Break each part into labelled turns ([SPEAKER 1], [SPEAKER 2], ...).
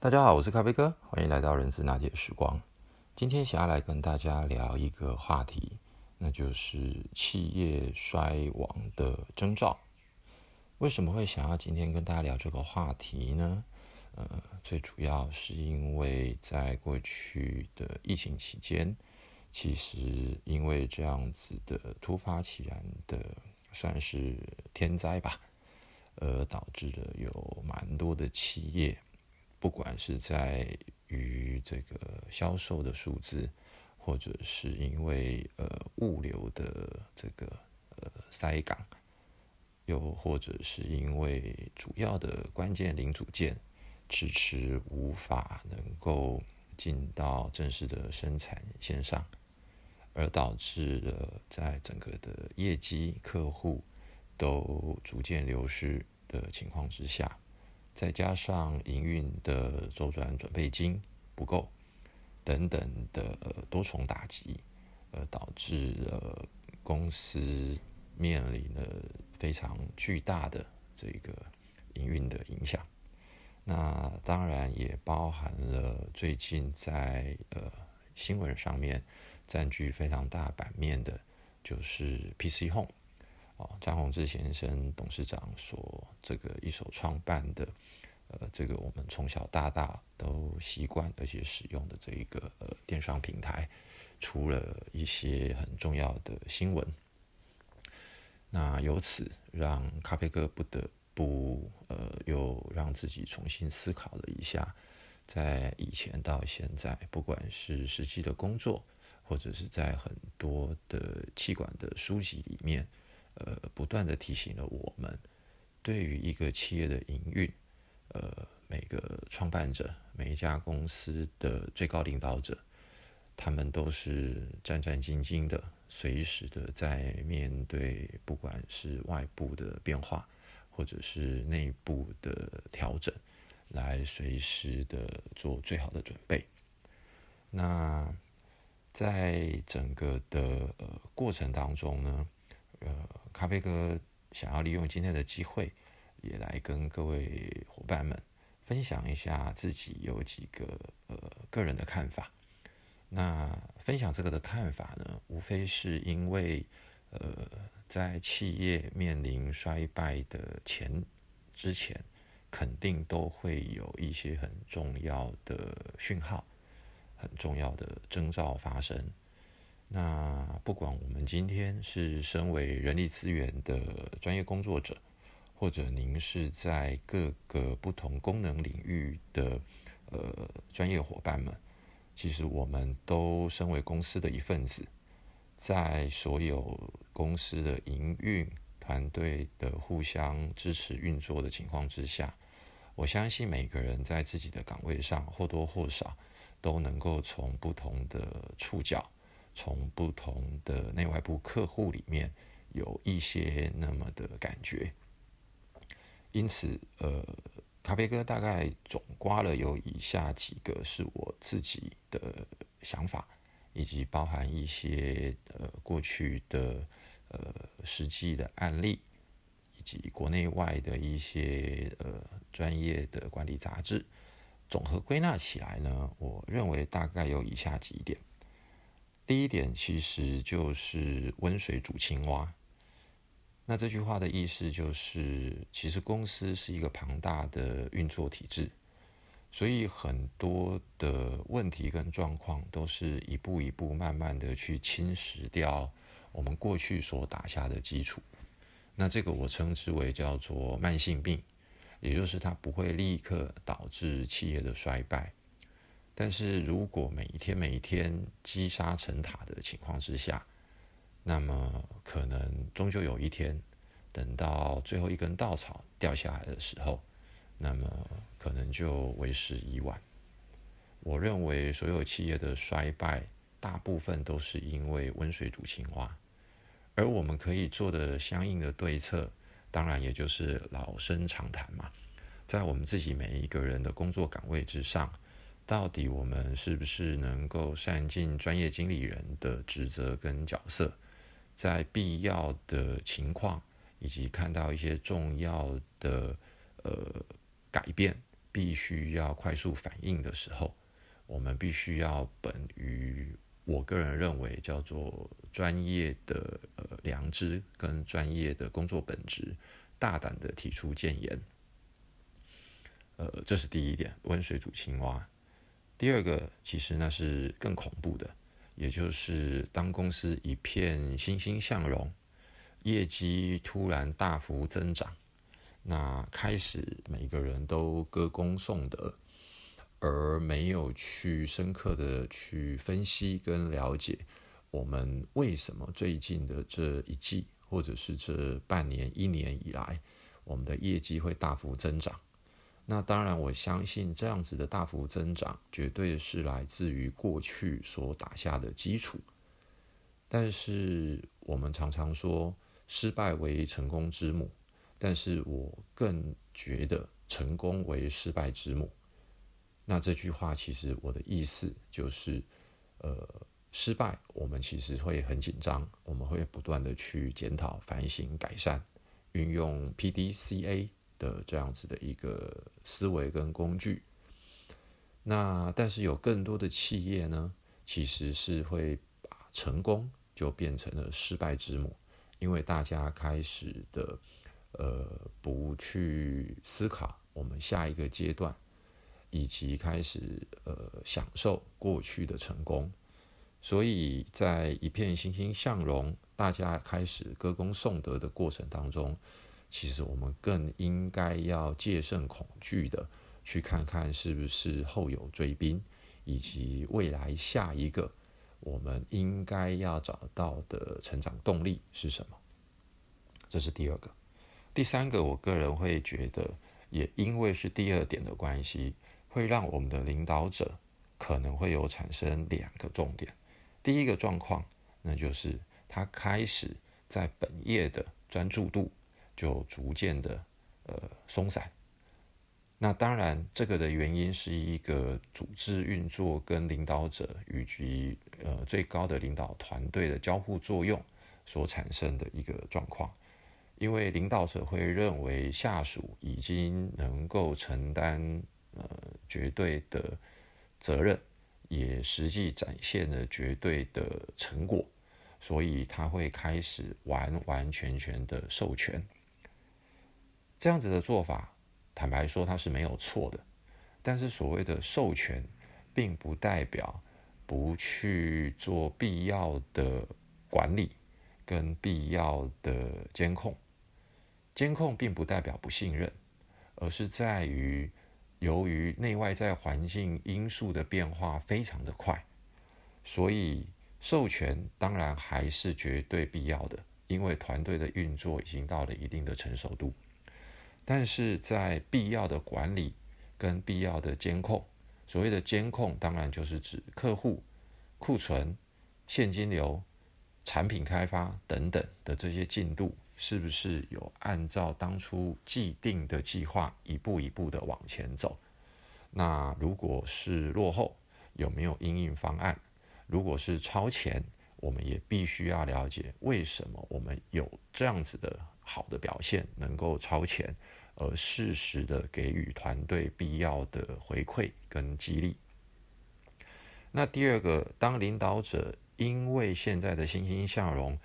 [SPEAKER 1] 大家好，我是咖啡哥，欢迎来到人资拿铁时光。今天想要来跟大家聊一个话题，那就是企业衰亡的征兆。为什么会想要今天跟大家聊这个话题呢？呃，最主要是因为在过去的疫情期间，其实因为这样子的突发其然的算是天灾吧，而导致了有蛮多的企业。不管是在于这个销售的数字，或者是因为呃物流的这个呃塞港，又或者是因为主要的关键零组件迟迟无法能够进到正式的生产线上，而导致了在整个的业绩客户都逐渐流失的情况之下。再加上营运的周转准备金不够等等的多重打击，呃，导致了公司面临了非常巨大的这个营运的影响。那当然也包含了最近在呃新闻上面占据非常大版面的，就是 PC Home。哦，张宏志先生董事长所这个一手创办的，呃，这个我们从小大大都习惯而且使用的这一个呃电商平台，出了一些很重要的新闻，那由此让咖啡哥不得不呃又让自己重新思考了一下，在以前到现在，不管是实际的工作，或者是在很多的气管的书籍里面。呃，不断的提醒了我们，对于一个企业的营运，呃，每个创办者、每一家公司的最高领导者，他们都是战战兢兢的，随时的在面对，不管是外部的变化，或者是内部的调整，来随时的做最好的准备。那在整个的呃过程当中呢？呃，咖啡哥想要利用今天的机会，也来跟各位伙伴们分享一下自己有几个呃个人的看法。那分享这个的看法呢，无非是因为呃，在企业面临衰败的前之前，肯定都会有一些很重要的讯号，很重要的征兆发生。那不管我们今天是身为人力资源的专业工作者，或者您是在各个不同功能领域的呃专业伙伴们，其实我们都身为公司的一份子，在所有公司的营运团队的互相支持运作的情况之下，我相信每个人在自己的岗位上或多或少都能够从不同的触角。从不同的内外部客户里面有一些那么的感觉，因此，呃，咖啡哥大概总刮了有以下几个是我自己的想法，以及包含一些呃过去的呃实际的案例，以及国内外的一些呃专业的管理杂志，总和归纳起来呢，我认为大概有以下几点。第一点其实就是温水煮青蛙。那这句话的意思就是，其实公司是一个庞大的运作体制，所以很多的问题跟状况都是一步一步慢慢的去侵蚀掉我们过去所打下的基础。那这个我称之为叫做慢性病，也就是它不会立刻导致企业的衰败。但是如果每一天每一天积沙成塔的情况之下，那么可能终究有一天，等到最后一根稻草掉下来的时候，那么可能就为时已晚。我认为所有企业的衰败，大部分都是因为温水煮青蛙，而我们可以做的相应的对策，当然也就是老生常谈嘛，在我们自己每一个人的工作岗位之上。到底我们是不是能够善尽专业经理人的职责跟角色，在必要的情况以及看到一些重要的呃改变，必须要快速反应的时候，我们必须要本于我个人认为叫做专业的呃良知跟专业的工作本质，大胆的提出谏言。呃，这是第一点，温水煮青蛙。第二个，其实那是更恐怖的，也就是当公司一片欣欣向荣，业绩突然大幅增长，那开始每个人都歌功颂德，而没有去深刻的去分析跟了解我们为什么最近的这一季或者是这半年、一年以来，我们的业绩会大幅增长。那当然，我相信这样子的大幅增长，绝对是来自于过去所打下的基础。但是我们常常说失败为成功之母，但是我更觉得成功为失败之母。那这句话其实我的意思就是，呃，失败我们其实会很紧张，我们会不断的去检讨、反省、改善，运用 P D C A。的这样子的一个思维跟工具，那但是有更多的企业呢，其实是会把成功就变成了失败之母，因为大家开始的呃不去思考我们下一个阶段，以及开始呃享受过去的成功，所以在一片欣欣向荣，大家开始歌功颂德的过程当中。其实我们更应该要戒慎恐惧的，去看看是不是后有追兵，以及未来下一个我们应该要找到的成长动力是什么。这是第二个，第三个，我个人会觉得，也因为是第二点的关系，会让我们的领导者可能会有产生两个重点。第一个状况，那就是他开始在本业的专注度。就逐渐的呃松散。那当然，这个的原因是一个组织运作跟领导者以及呃最高的领导团队的交互作用所产生的一个状况。因为领导者会认为下属已经能够承担呃绝对的责任，也实际展现了绝对的成果，所以他会开始完完全全的授权。这样子的做法，坦白说它是没有错的，但是所谓的授权，并不代表不去做必要的管理跟必要的监控。监控并不代表不信任，而是在于由于内外在环境因素的变化非常的快，所以授权当然还是绝对必要的，因为团队的运作已经到了一定的成熟度。但是在必要的管理跟必要的监控，所谓的监控当然就是指客户、库存、现金流、产品开发等等的这些进度，是不是有按照当初既定的计划一步一步的往前走？那如果是落后，有没有应应方案？如果是超前，我们也必须要了解为什么我们有这样子的好的表现，能够超前。而适时的给予团队必要的回馈跟激励。那第二个，当领导者因为现在的欣欣向荣，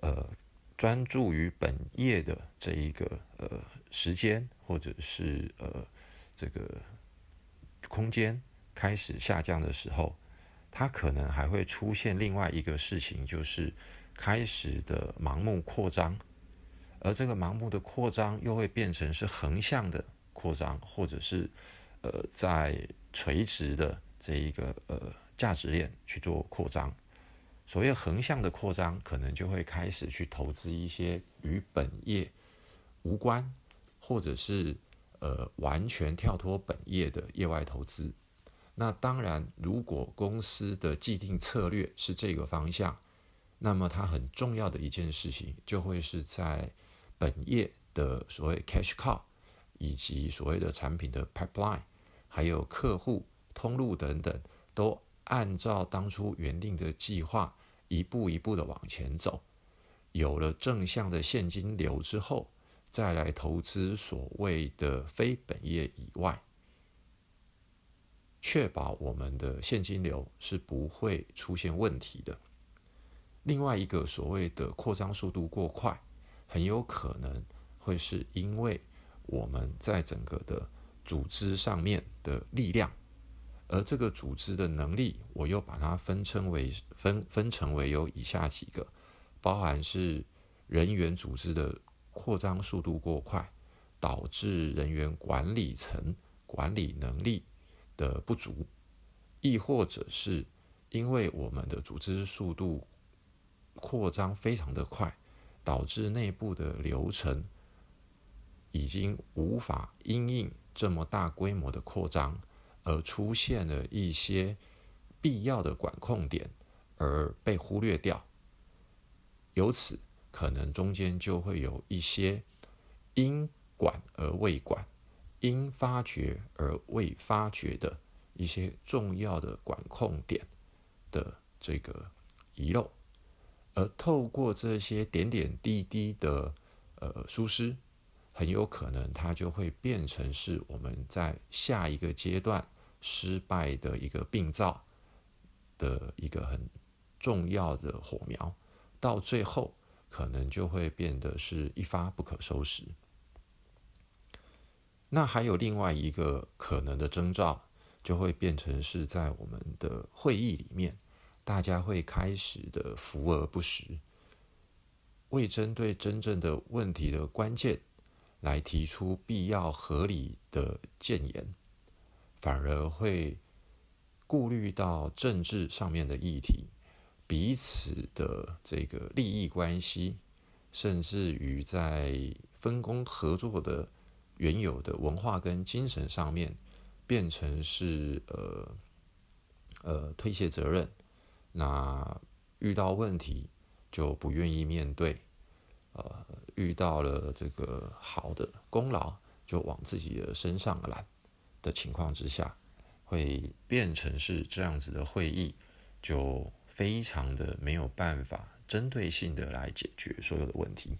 [SPEAKER 1] 呃，专注于本业的这一个呃时间或者是呃这个空间开始下降的时候，他可能还会出现另外一个事情，就是开始的盲目扩张。而这个盲目的扩张又会变成是横向的扩张，或者是呃在垂直的这一个呃价值链去做扩张。所谓横向的扩张，可能就会开始去投资一些与本业无关，或者是呃完全跳脱本业的业外投资。那当然，如果公司的既定策略是这个方向，那么它很重要的一件事情就会是在本业的所谓 cash cow，以及所谓的产品的 pipeline，还有客户通路等等，都按照当初原定的计划一步一步的往前走。有了正向的现金流之后，再来投资所谓的非本业以外，确保我们的现金流是不会出现问题的。另外一个所谓的扩张速度过快，很有可能会是因为我们在整个的组织上面的力量，而这个组织的能力，我又把它分称为分分成为有以下几个，包含是人员组织的扩张速度过快，导致人员管理层管理能力的不足，亦或者是因为我们的组织速度。扩张非常的快，导致内部的流程已经无法因应这么大规模的扩张，而出现了一些必要的管控点而被忽略掉。由此，可能中间就会有一些因管而未管、因发掘而未发掘的一些重要的管控点的这个遗漏。而透过这些点点滴滴的呃疏失，很有可能它就会变成是我们在下一个阶段失败的一个病灶的一个很重要的火苗，到最后可能就会变得是一发不可收拾。那还有另外一个可能的征兆，就会变成是在我们的会议里面。大家会开始的浮而不实，未针对真正的问题的关键来提出必要合理的谏言，反而会顾虑到政治上面的议题、彼此的这个利益关系，甚至于在分工合作的原有的文化跟精神上面，变成是呃呃推卸责任。那遇到问题就不愿意面对，呃，遇到了这个好的功劳就往自己的身上揽的情况之下，会变成是这样子的会议，就非常的没有办法针对性的来解决所有的问题。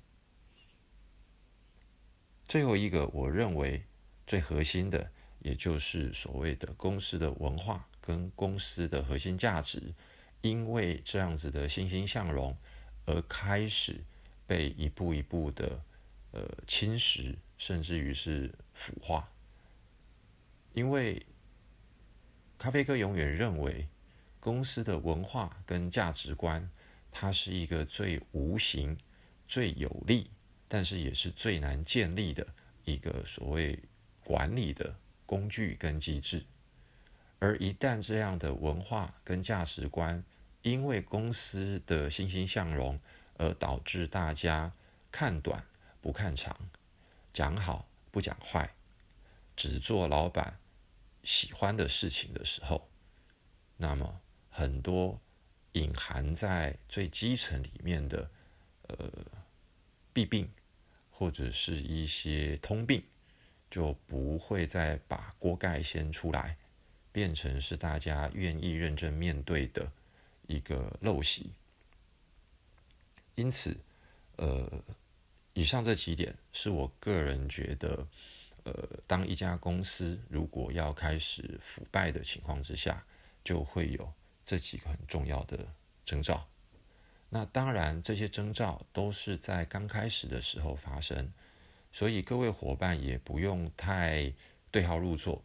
[SPEAKER 1] 最后一个，我认为最核心的，也就是所谓的公司的文化跟公司的核心价值。因为这样子的欣欣向荣，而开始被一步一步的呃侵蚀，甚至于是腐化。因为咖啡哥永远认为，公司的文化跟价值观，它是一个最无形、最有利，但是也是最难建立的一个所谓管理的工具跟机制。而一旦这样的文化跟价值观，因为公司的欣欣向荣，而导致大家看短不看长，讲好不讲坏，只做老板喜欢的事情的时候，那么很多隐含在最基层里面的呃弊病，或者是一些通病，就不会再把锅盖掀出来，变成是大家愿意认真面对的。一个陋习，因此，呃，以上这几点是我个人觉得，呃，当一家公司如果要开始腐败的情况之下，就会有这几个很重要的征兆。那当然，这些征兆都是在刚开始的时候发生，所以各位伙伴也不用太对号入座。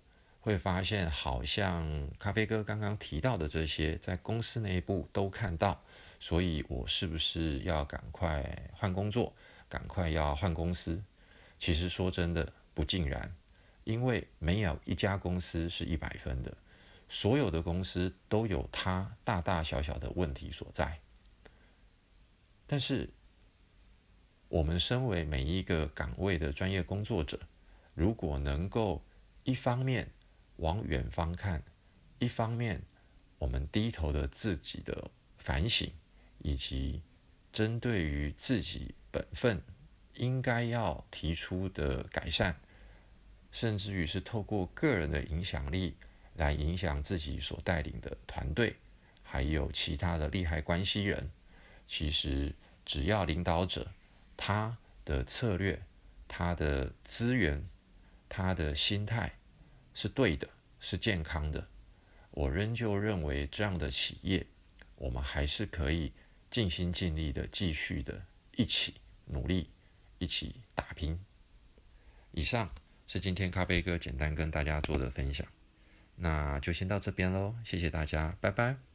[SPEAKER 1] 会发现，好像咖啡哥刚刚提到的这些，在公司内部都看到，所以我是不是要赶快换工作，赶快要换公司？其实说真的，不尽然，因为没有一家公司是一百分的，所有的公司都有它大大小小的问题所在。但是，我们身为每一个岗位的专业工作者，如果能够一方面，往远方看，一方面，我们低头的自己的反省，以及针对于自己本分应该要提出的改善，甚至于是透过个人的影响力来影响自己所带领的团队，还有其他的利害关系人。其实，只要领导者他的策略、他的资源、他的心态。是对的，是健康的，我仍旧认为这样的企业，我们还是可以尽心尽力的继续的一起努力，一起打拼。以上是今天咖啡哥简单跟大家做的分享，那就先到这边喽，谢谢大家，拜拜。